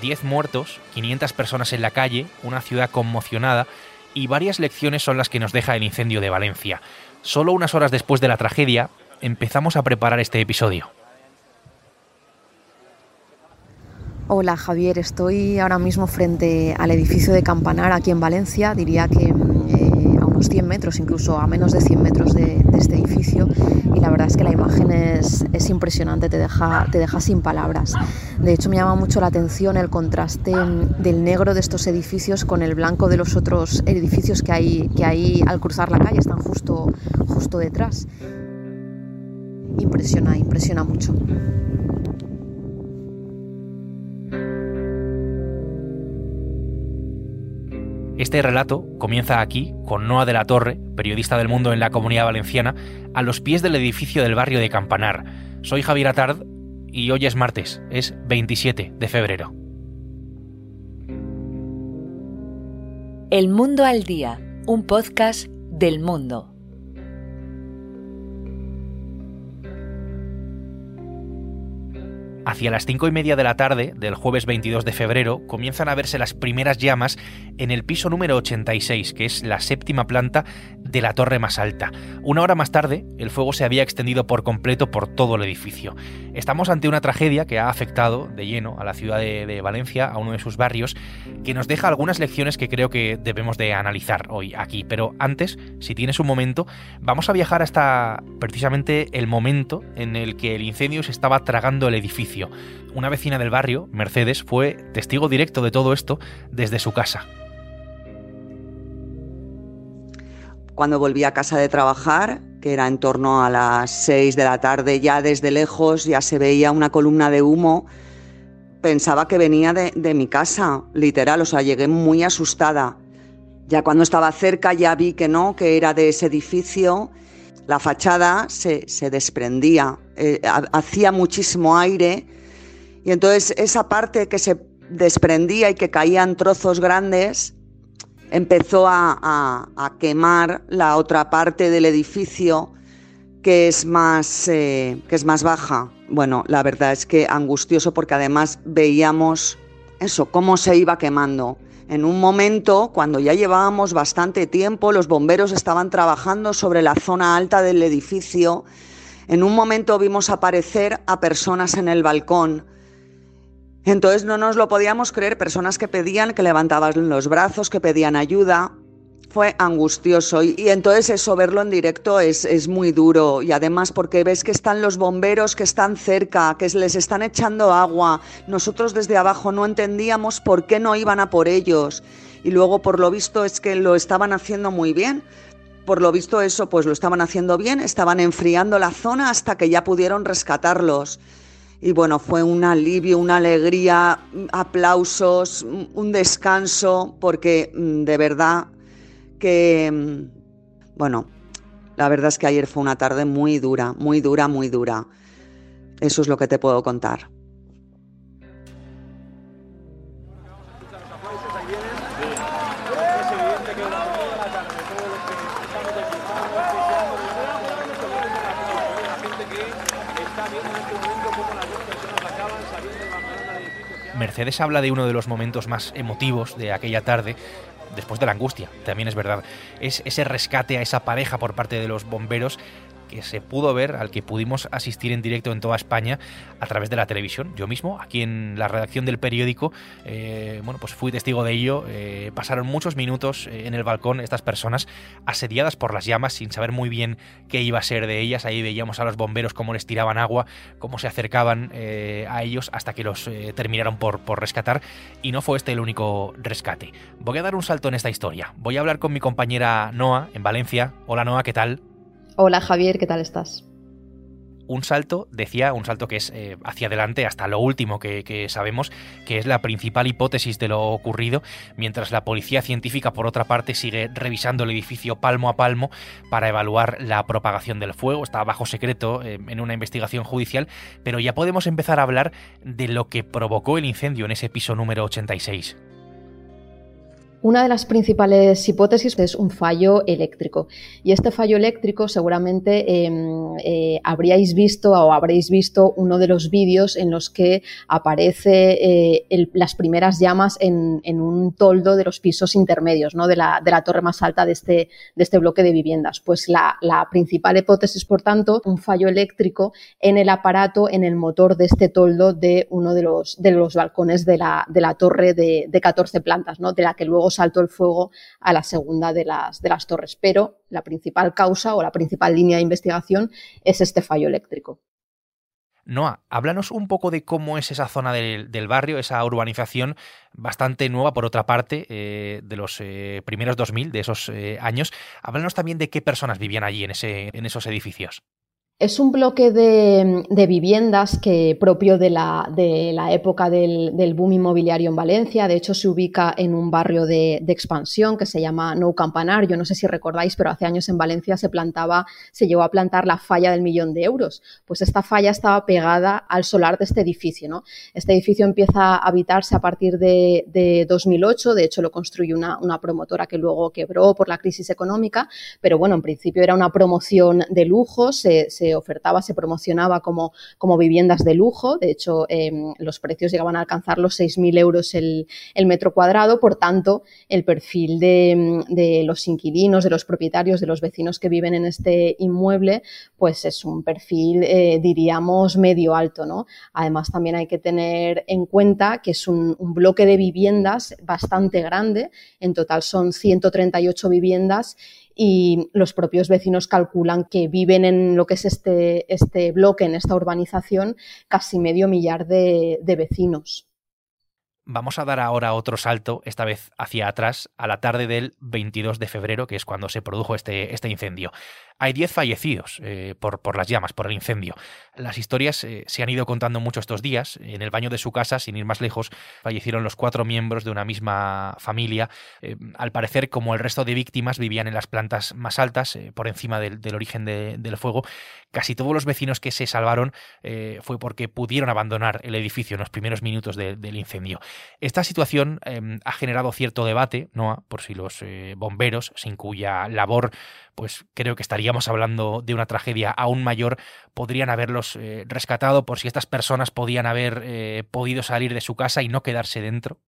10 muertos, 500 personas en la calle, una ciudad conmocionada y varias lecciones son las que nos deja el incendio de Valencia. Solo unas horas después de la tragedia, empezamos a preparar este episodio. Hola Javier, estoy ahora mismo frente al edificio de Campanar aquí en Valencia, diría que eh, a unos 100 metros, incluso a menos de 100 metros de, este edificio verdad es que la imagen es, impresionante, te deja, te deja sin palabras. De hecho me llama mucho la atención el contraste del negro de estos edificios con el blanco de los otros edificios que hay, que hay al cruzar la calle, están justo, justo detrás. Impresiona, impresiona mucho. Este relato comienza aquí, con Noa de la Torre, periodista del mundo en la comunidad valenciana, a los pies del edificio del barrio de Campanar. Soy Javier Atard y hoy es martes, es 27 de febrero. El Mundo al Día, un podcast del mundo. Hacia las cinco y media de la tarde del jueves 22 de febrero comienzan a verse las primeras llamas en el piso número 86, que es la séptima planta de la torre más alta. Una hora más tarde, el fuego se había extendido por completo por todo el edificio. Estamos ante una tragedia que ha afectado de lleno a la ciudad de, Valencia, a uno de sus barrios, que nos deja algunas lecciones que creo que debemos de analizar hoy aquí. Pero antes, si tienes un momento, vamos a viajar hasta precisamente el momento en el que el incendio se estaba tragando el edificio una vecina del barrio, Mercedes, fue testigo directo de todo esto desde su casa. Cuando volví a casa de trabajar, que era en torno a las 6 de la tarde, ya desde lejos ya se veía una columna de humo, pensaba que venía de, mi casa, literal, o sea, llegué muy asustada. Ya cuando estaba cerca ya vi que no, que era de ese edificio la fachada se, desprendía, eh, hacía muchísimo aire y entonces esa parte que se desprendía y que caían trozos grandes empezó a, quemar la otra parte del edificio que es más eh, que es más baja. Bueno, la verdad es que angustioso porque además veíamos eso, cómo se iba quemando. En un momento, cuando ya llevábamos bastante tiempo, los bomberos estaban trabajando sobre la zona alta del edificio. En un momento vimos aparecer a personas en el balcón. Entonces no nos lo podíamos creer, personas que pedían, que levantaban los brazos, que pedían ayuda. Fue angustioso. Y, entonces eso, verlo en directo es, es, muy duro. Y además porque ves que están los bomberos que están cerca, que les están echando agua, nosotros desde abajo no entendíamos por qué no iban a por ellos. Y luego por lo visto es que lo estaban haciendo muy bien. Por lo visto eso pues lo estaban haciendo bien, estaban enfriando la zona hasta que ya pudieron rescatarlos. Y bueno, fue un alivio, una alegría, aplausos, un descanso, porque mm, de verdad que, mm, bueno, la verdad es que ayer fue una tarde muy dura, muy dura, muy dura. Eso es lo que te puedo contar. Mercedes habla de uno de los momentos más emotivos de aquella tarde después de la angustia, también es verdad. Es ese rescate a esa pareja por parte de los bomberos que se pudo ver, al que pudimos asistir en directo en toda España a través de la televisión. Yo mismo, aquí en la redacción del periódico, eh, bueno, pues fui testigo de ello. Eh, pasaron muchos minutos eh, en el balcón estas personas asediadas por las llamas sin saber muy bien qué iba a ser de ellas. Ahí veíamos a los bomberos cómo les tiraban agua, cómo se acercaban a ellos hasta que los terminaron por, por rescatar. Y no fue este el único rescate. Voy a dar un salto en esta historia. Voy a hablar con mi compañera Noa en Valencia. Hola Noa, ¿qué tal? Hola Javier, ¿qué tal estás? un salto, decía, un salto que es eh, hacia adelante hasta lo último que, sabemos, que es la principal hipótesis de lo ocurrido, mientras la policía científica, por otra parte, sigue revisando el edificio palmo a palmo para evaluar la propagación del fuego. Está bajo secreto eh, en una investigación judicial, pero ya podemos empezar a hablar de lo que provocó el incendio en ese piso número 86. Una de las principales hipótesis es un fallo eléctrico. Y este fallo eléctrico seguramente em, eh, habríais visto o habréis visto uno de los vídeos en los que aparece eh, las primeras llamas en, un toldo de los pisos intermedios, ¿no? de, la, torre más alta de este, de este bloque de viviendas. Pues la, principal hipótesis, por tanto, un fallo eléctrico en el aparato, en el motor de este toldo de uno de los, de los balcones de la, de la torre de, de 14 plantas, ¿no? de la que luego saltó el fuego a la segunda de las, de las torres. Pero la principal causa o la principal línea de investigación es este fallo eléctrico. Noah, háblanos un poco de cómo es esa zona del, barrio, esa urbanización bastante nueva, por otra parte, eh, de los eh, primeros 2000, de esos eh, años. Háblanos también de qué personas vivían allí en esos edificios. Es un bloque de, viviendas que propio de la, de época del, boom inmobiliario en Valencia. De hecho, se ubica en un barrio de, expansión que se llama Nou Campanar. Yo no sé si recordáis, pero hace años en Valencia se plantaba, se llegó a plantar la falla del millón de euros. Pues esta falla estaba pegada al solar de este edificio. ¿no? Este edificio empieza a habitarse a partir de, 2008. De hecho, lo construyó una, promotora que luego quebró por la crisis económica. Pero bueno, en principio era una promoción de lujo. Ofertaba, se promocionaba como, como viviendas de lujo. De hecho, em, los precios llegaban a alcanzar los 6.000 euros el, metro cuadrado. Por tanto, el perfil de, los inquilinos, de los propietarios, de los vecinos que viven en este inmueble, pues es un perfil, eh, diríamos, medio alto. ¿no? Además, también hay que tener en cuenta que es un, un bloque de viviendas bastante grande. En total son 138 viviendas y los propios vecinos calculan que viven en lo que es este, este bloque, en esta urbanización, casi medio millar de, de vecinos. Vamos a dar ahora otro salto, esta vez hacia atrás, a la tarde del 22 de febrero, que es cuando se produjo este, este incendio. Hay 10 fallecidos eh, por, por, las llamas, por el incendio. Las historias eh, se han ido contando mucho estos días. En el baño de su casa, sin ir más lejos, fallecieron los cuatro miembros de una misma familia. Eh, al parecer, como el resto de víctimas vivían en las plantas más altas, por encima del, origen del fuego, casi todos los vecinos que se salvaron fue porque pudieron abandonar el edificio en los primeros minutos del incendio. Esta situación em, ha generado cierto debate, ¿no? por si los bomberos, sin cuya labor pues creo que estaríamos hablando de una tragedia aún mayor. Podrían haberlos eh, rescatado por si estas personas podían haber eh, podido salir de su casa y no quedarse dentro.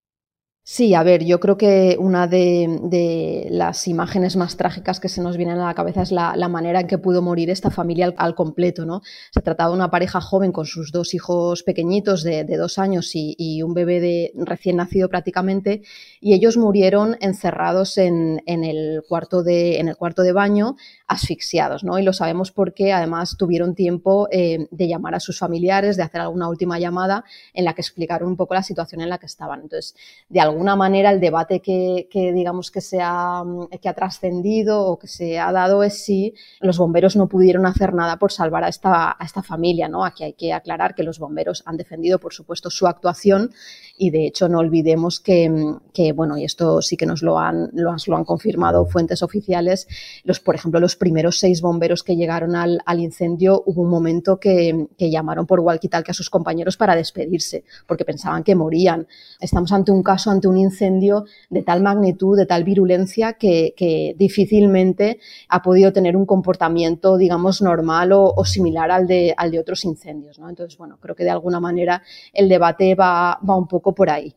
Sí, a ver, yo creo que una de, las imágenes más trágicas que se nos vienen a la cabeza es la, manera en que pudo morir esta familia al, completo, ¿no? Se trataba de una pareja joven con sus dos hijos pequeñitos de, dos años y, un bebé de recién nacido prácticamente, y ellos murieron encerrados en, el, cuarto de, baño, asfixiados, ¿no? Y lo sabemos porque además tuvieron tiempo eh, de llamar a sus familiares, de hacer alguna última llamada en la que explicaron un poco la situación en la que estaban. Entonces, de alguna manera el debate que, digamos que se ha, que ha trascendido o que se ha dado es si los bomberos no pudieron hacer nada por salvar a esta, a esta familia, ¿no? Aquí hay que aclarar que los bomberos han defendido, por supuesto, su actuación y de hecho no olvidemos que, que bueno, y esto sí que nos lo han, lo, lo han confirmado fuentes oficiales, los, por ejemplo, los primeros seis bomberos que llegaron al, al incendio, hubo un momento que, que llamaron por walkie-talkie a sus compañeros para despedirse, porque pensaban que morían. Estamos ante un caso, un incendio de tal magnitud, de tal virulencia, que, que difícilmente ha podido tener un comportamiento, digamos, normal o, o similar al de, al de otros incendios. ¿no? Entonces, bueno, creo que de alguna manera el debate va, va un poco por ahí.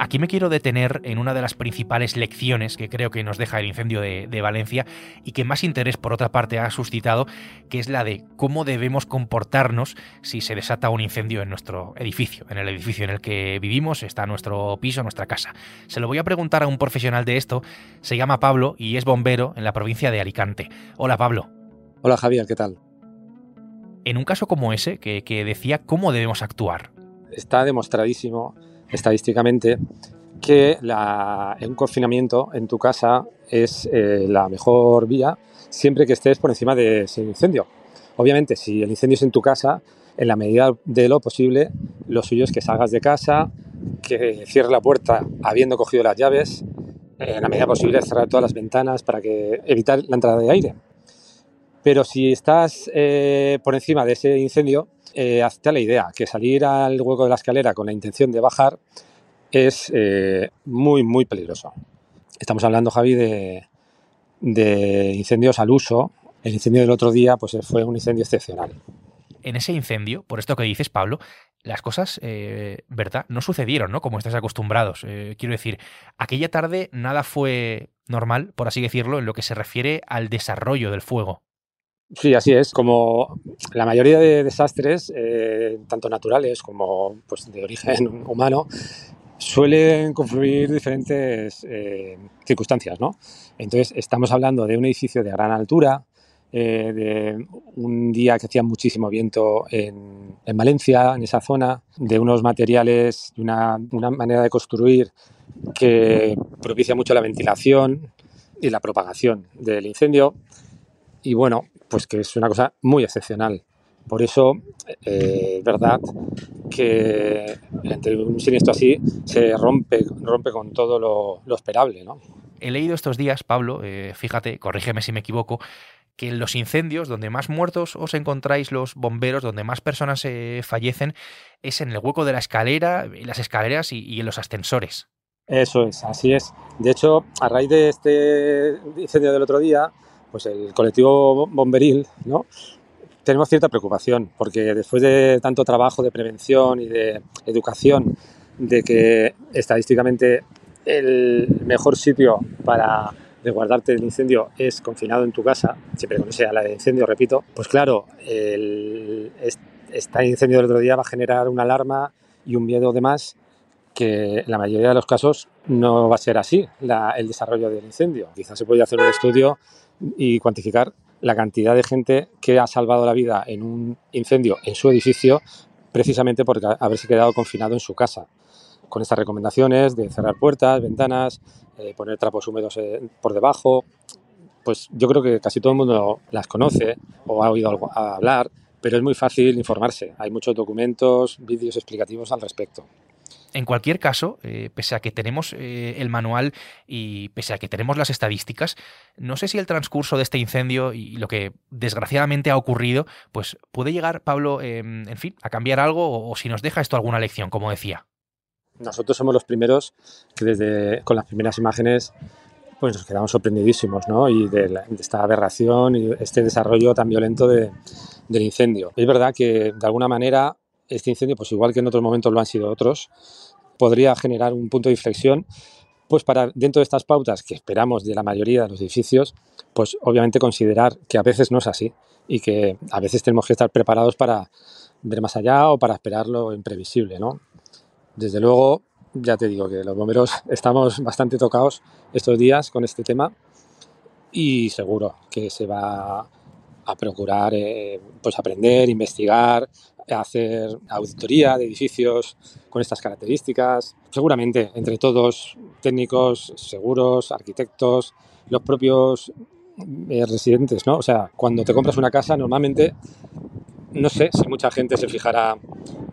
Aquí me quiero detener en una de las principales lecciones que creo que nos deja el incendio de, Valencia y que más interés por otra parte ha suscitado, que es la de cómo debemos comportarnos si se desata un incendio en nuestro edificio, en el edificio en el que vivimos, está nuestro piso, nuestra casa. Se lo voy a preguntar a un profesional de esto, se llama Pablo y es bombero en la provincia de Alicante. Hola Pablo. Hola Javier, ¿qué tal? En un caso como ese, que, que decía cómo debemos actuar. Está demostradísimo estadísticamente que un confinamiento en tu casa es eh, la mejor vía siempre que estés por encima de ese incendio. Obviamente, si el incendio es en tu casa, en la medida de lo posible, lo suyo es que salgas de casa, que cierres la puerta habiendo cogido las llaves, en la medida posible cerrar todas las ventanas para que evitar la entrada de aire. Pero si estás eh, por encima de ese incendio, eh, hazte la idea que salir al hueco de la escalera con la intención de bajar es eh, muy, muy peligroso. Estamos hablando, Javi, de, incendios al uso. El incendio del otro día pues, fue un incendio excepcional. En ese incendio, por esto que dices, Pablo, las cosas, eh, ¿verdad? No sucedieron, ¿no? Como estáis acostumbrados. Quiero decir, aquella tarde nada fue normal, por así decirlo, en lo que se refiere al desarrollo del fuego. Sí, así es. Como la mayoría de desastres, eh, tanto naturales como pues, de origen humano, suelen confluir diferentes eh, circunstancias, ¿no? Entonces, estamos hablando de un edificio de gran altura, eh, de un día que hacía muchísimo viento en, en, Valencia, en esa zona, de unos materiales, de una, una manera de construir que propicia mucho la ventilación y la propagación del incendio. Y bueno, pues que es una cosa muy excepcional. Por eso, eh, es verdad que entre un siniestro así se rompe, rompe con todo lo, lo esperable. ¿no? He leído estos días, Pablo, eh, fíjate, corrígeme si me equivoco, que en los incendios, donde más muertos os encontráis los bomberos, donde más personas eh, fallecen, es en el hueco de la escalera, en las escaleras y, y en los ascensores. Eso es, así es. De hecho, a raíz de este incendio del otro día, pues el colectivo bomberil, ¿no? Tenemos cierta preocupación porque después de tanto trabajo de prevención y de educación, de que estadísticamente el mejor sitio para resguardarte del incendio es confinado en tu casa, siempre que sea la de incendio, repito, pues claro, el, este incendio del otro día va a generar una alarma y un miedo de más que en la mayoría de los casos no va a ser así la, el desarrollo del incendio. Quizás se podría hacer un estudio y cuantificar la cantidad de gente que ha salvado la vida en un incendio en su edificio precisamente por haberse quedado confinado en su casa. Con estas recomendaciones de cerrar puertas, ventanas, eh, poner trapos húmedos eh, por debajo, pues yo creo que casi todo el mundo las conoce o ha oído algo, a hablar, pero es muy fácil informarse. Hay muchos documentos, vídeos explicativos al respecto. En cualquier caso, eh, pese a que tenemos eh, el manual y pese a que tenemos las estadísticas, no sé si el transcurso de este incendio y lo que desgraciadamente ha ocurrido, pues puede llegar, Pablo, eh, en fin, a cambiar algo o, si nos deja esto alguna lección, como decía. Nosotros somos los primeros que desde con las primeras imágenes pues nos quedamos sorprendidísimos, ¿no? Y de esta aberración y este desarrollo tan violento de, del incendio. Es verdad que de alguna manera este incendio, pues igual que en otros momentos lo han sido otros, podría generar un punto de inflexión, pues para dentro de estas pautas que esperamos de la mayoría de los edificios, pues obviamente considerar que a veces no es así y que a veces tenemos que estar preparados para ver más allá o para esperar lo imprevisible, ¿no? Desde luego, ya te digo que los bomberos estamos bastante tocados estos días con este tema y seguro que se va a procurar eh, pues aprender, investigar, hacer auditoría de edificios con estas características. Seguramente entre todos, técnicos, seguros, arquitectos, los propios eh, residentes, ¿no? O sea, cuando te compras una casa, normalmente, no sé si mucha gente se fijará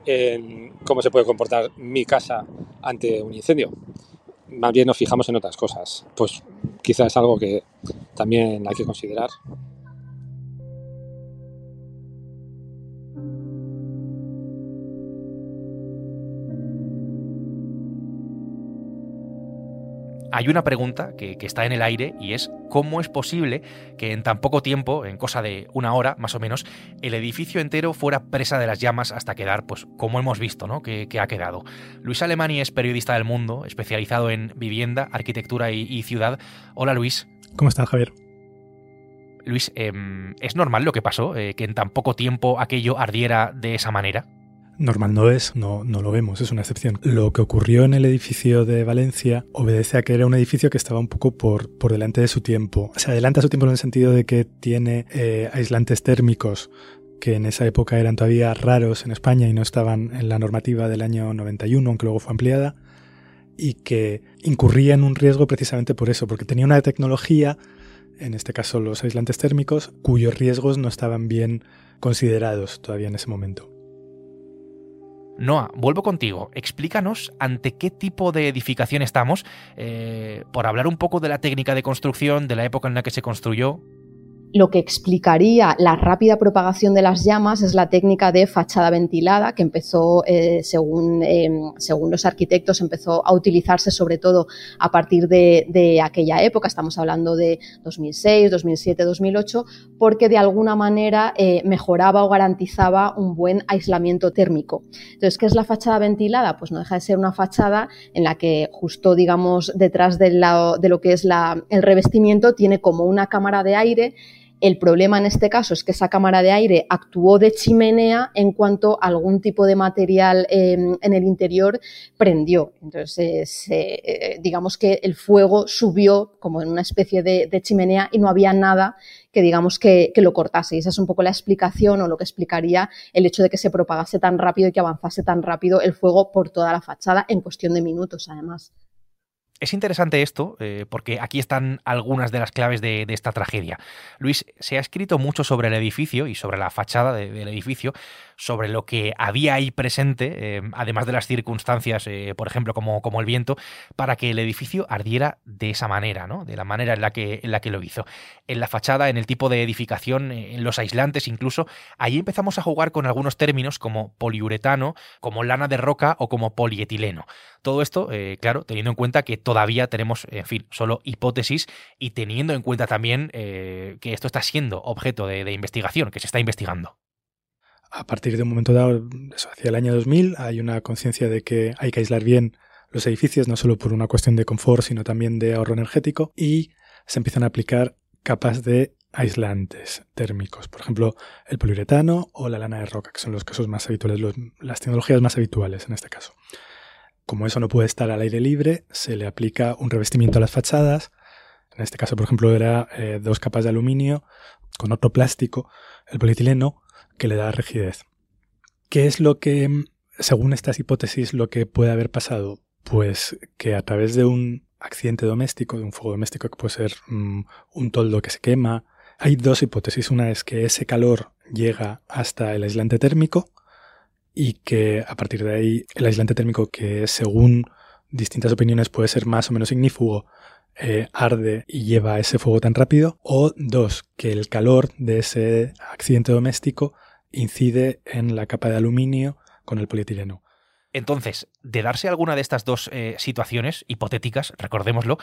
en cómo se puede comportar mi casa ante un incendio. Más bien nos fijamos en otras cosas. Pues quizás es algo que también hay que considerar. Hay una pregunta que, que, está en el aire y es cómo es posible que en tan poco tiempo, en cosa de una hora más o menos, el edificio entero fuera presa de las llamas hasta quedar, pues como hemos visto, ¿no? Que, que ha quedado. Luis Alemani es periodista del mundo, especializado en vivienda, arquitectura y, y ciudad. Hola Luis. ¿Cómo estás, Javier? Luis, eh, ¿es normal lo que pasó? Eh, ¿Que en tan poco tiempo aquello ardiera de esa manera? Normal no es, no, no lo vemos, es una excepción. Lo que ocurrió en el edificio de Valencia obedece a que era un edificio que estaba un poco por, por delante de su tiempo. Se adelanta su tiempo en el sentido de que tiene eh, aislantes térmicos que en esa época eran todavía raros en España y no estaban en la normativa del año 91, aunque luego fue ampliada, y que incurría en un riesgo precisamente por eso, porque tenía una tecnología, en este caso los aislantes térmicos, cuyos riesgos no estaban bien considerados todavía en ese momento. Noah, vuelvo contigo. Explícanos ante qué tipo de edificación estamos, eh, por hablar un poco de la técnica de construcción, de la época en la que se construyó. Lo que explicaría la rápida propagación de las llamas es la técnica de fachada ventilada que empezó, eh, según, em, según, los arquitectos, empezó a utilizarse sobre todo a partir de, aquella época, estamos hablando de 2006, 2007, 2008, porque de alguna manera eh, mejoraba o garantizaba un buen aislamiento térmico. Entonces, ¿qué es la fachada ventilada? Pues no deja de ser una fachada en la que justo, digamos, detrás de, de lo que es el revestimiento tiene como una cámara de aire el problema en este caso es que esa cámara de aire actuó de chimenea en cuanto algún tipo de material em, en el interior prendió. Entonces, eh, digamos que el fuego subió como en una especie de, chimenea y no había nada que digamos que, que, lo cortase. Y esa es un poco la explicación o lo que explicaría el hecho de que se propagase tan rápido y que avanzase tan rápido el fuego por toda la fachada en cuestión de minutos, además. Es interesante esto, eh, porque aquí están algunas de las claves de, esta tragedia. Luis, se ha escrito mucho sobre el edificio y sobre la fachada del edificio, sobre lo que había ahí presente, eh, además de las circunstancias, eh, por ejemplo, como, como, el viento, para que el edificio ardiera de esa manera, ¿no? de la manera en la, que, en la que lo hizo. En la fachada, en el tipo de edificación, en los aislantes incluso, ahí empezamos a jugar con algunos términos como poliuretano, como lana de roca o como polietileno. Todo esto, claro, teniendo en cuenta que todavía tenemos, en fin, solo hipótesis y teniendo en cuenta también eh, que esto está siendo objeto de, investigación, que se está investigando. A partir de un momento dado, hacia el año 2000, hay una conciencia de que hay que aislar bien los edificios, no solo por una cuestión de confort, sino también de ahorro energético, y se empiezan a aplicar capas de aislantes térmicos, por ejemplo, el poliuretano o la lana de roca, que son los casos más habituales, las tecnologías más habituales en este caso. Como eso no puede estar al aire libre, se le aplica un revestimiento a las fachadas. En este caso, por ejemplo, era eh, dos capas de aluminio con otro plástico, el polietileno, que le da rigidez. ¿Qué es lo que, según estas hipótesis, lo que puede haber pasado? Pues que a través de un accidente doméstico, de un fuego doméstico que puede ser mm, un toldo que se quema, hay dos hipótesis. Una es que ese calor llega hasta el aislante térmico, y que a partir de ahí el aislante térmico que según distintas opiniones puede ser más o menos ignífugo eh, arde y lleva ese fuego tan rápido o dos que el calor de ese accidente doméstico incide en la capa de aluminio con el polietileno. Entonces, de darse alguna de estas dos eh, situaciones hipotéticas, recordémoslo,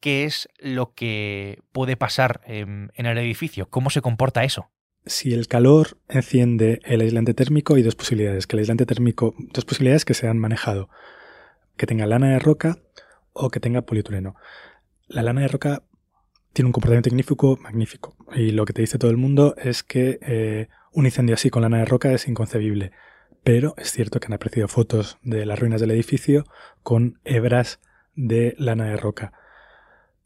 ¿qué es lo que puede pasar en el edificio? ¿Cómo se comporta eso? si el calor enciende el aislante térmico, hay dos posibilidades. Que el aislante térmico, dos posibilidades que se han manejado. Que tenga lana de roca o que tenga polietileno. La lana de roca tiene un comportamiento ignífico magnífico. Y lo que te dice todo el mundo es que eh, un incendio así con lana de roca es inconcebible. Pero es cierto que han apreciado fotos de las ruinas del edificio con hebras de lana de roca.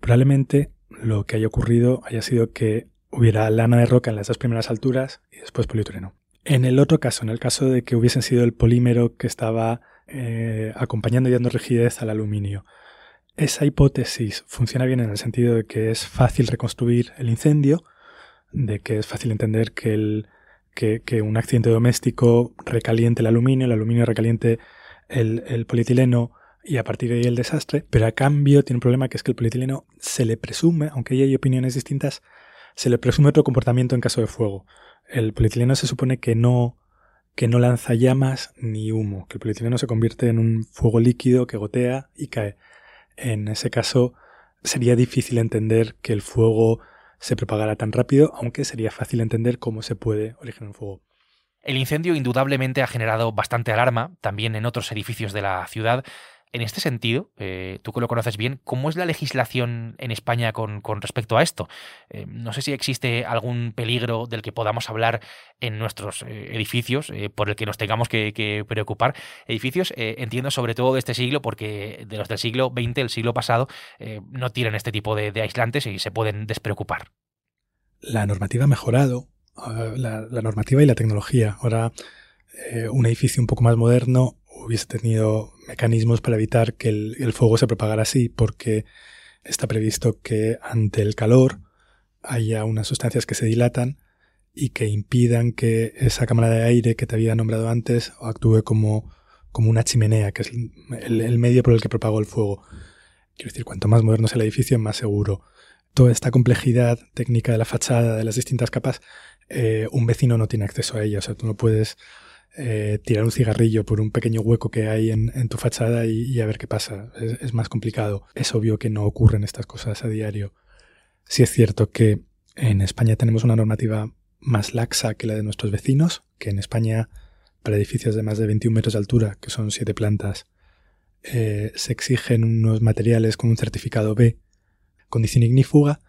Probablemente lo que haya ocurrido haya sido que hubiera lana de roca en las dos primeras alturas y después polietileno. En el otro caso, en el caso de que hubiesen sido el polímero que estaba eh, acompañando y dando rigidez al aluminio, esa hipótesis funciona bien en el sentido de que es fácil reconstruir el incendio, de que es fácil entender que, el, que, un accidente doméstico recaliente el aluminio, el aluminio recaliente el, el polietileno y a partir de ahí el desastre, pero a cambio tiene un problema que es que el polietileno se le presume, aunque hay opiniones distintas, se le presume otro comportamiento en caso de fuego. El polietileno se supone que no, que no lanza llamas ni humo, que el polietileno se convierte en un fuego líquido que gotea y cae. En ese caso sería difícil entender que el fuego se propagara tan rápido, aunque sería fácil entender cómo se puede originar un fuego. El incendio indudablemente ha generado bastante alarma, también en otros edificios de la ciudad, en este sentido, eh, tú que lo conoces bien, ¿cómo es la legislación en España con, respecto a esto? Eh, no sé si existe algún peligro del que podamos hablar en nuestros eh, edificios, por el que nos tengamos que, preocupar. Edificios, entiendo sobre todo de este siglo, porque de los del siglo XX, el siglo pasado, no tienen este tipo de, aislantes y se pueden despreocupar. La normativa ha mejorado, ah, la, la normativa y la tecnología. Ahora, un edificio un poco más moderno hubiese tenido mecanismos para evitar que el, fuego se propagara así, porque está previsto que ante el calor haya unas sustancias que se dilatan y que impidan que esa cámara de aire que te había nombrado antes actúe como, como una chimenea, que es el, medio por el que propagó el fuego. Quiero decir, cuanto más moderno sea el edificio, más seguro. toda esta complejidad técnica de la fachada, de las distintas capas, eh, un vecino no tiene acceso a ella. O sea, tú no puedes eh, tirar un cigarrillo por un pequeño hueco que hay en, tu fachada y, a ver qué pasa. Es, más complicado. Es obvio que no ocurren estas cosas a diario. Sí es cierto que en España tenemos una normativa más laxa que la de nuestros vecinos, que en España para edificios de más de 21 metros de altura, que son siete plantas, eh, se exigen unos materiales con un certificado B, condición ignífuga,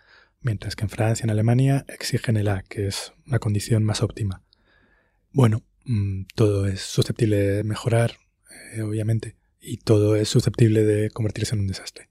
mientras que en Francia, en Alemania, exigen el A, que es una condición más óptima. Bueno, mm, todo es susceptible de mejorar, eh, obviamente, y todo es susceptible de convertirse en un desastre.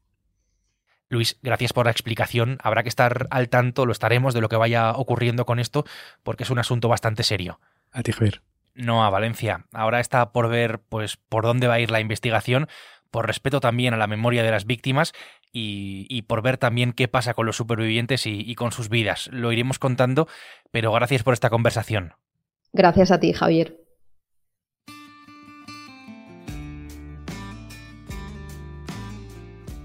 Luis, gracias por la explicación. Habrá que estar al tanto, lo estaremos de lo que vaya ocurriendo con esto, porque es un asunto bastante serio. A ti, Javier. No a Valencia. Ahora está por ver, pues, por dónde va a ir la investigación, por respeto también a la memoria de las víctimas y, por ver también qué pasa con los supervivientes y con sus vidas. Lo iremos contando, pero gracias por esta conversación. Gracias a ti, Javier.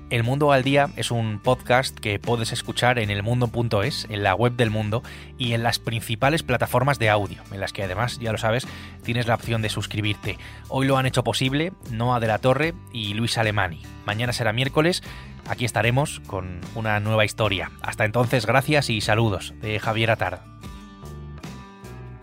El Mundo al Día es un podcast que puedes escuchar en elmundo.es, en la web del mundo y en las principales plataformas de audio, en las que además, ya lo sabes, tienes la opción de suscribirte. Hoy lo han hecho posible Noah de la Torre y Luis Alemani. Mañana será miércoles, aquí estaremos con una nueva historia. Hasta entonces, gracias y saludos de Javier Atard.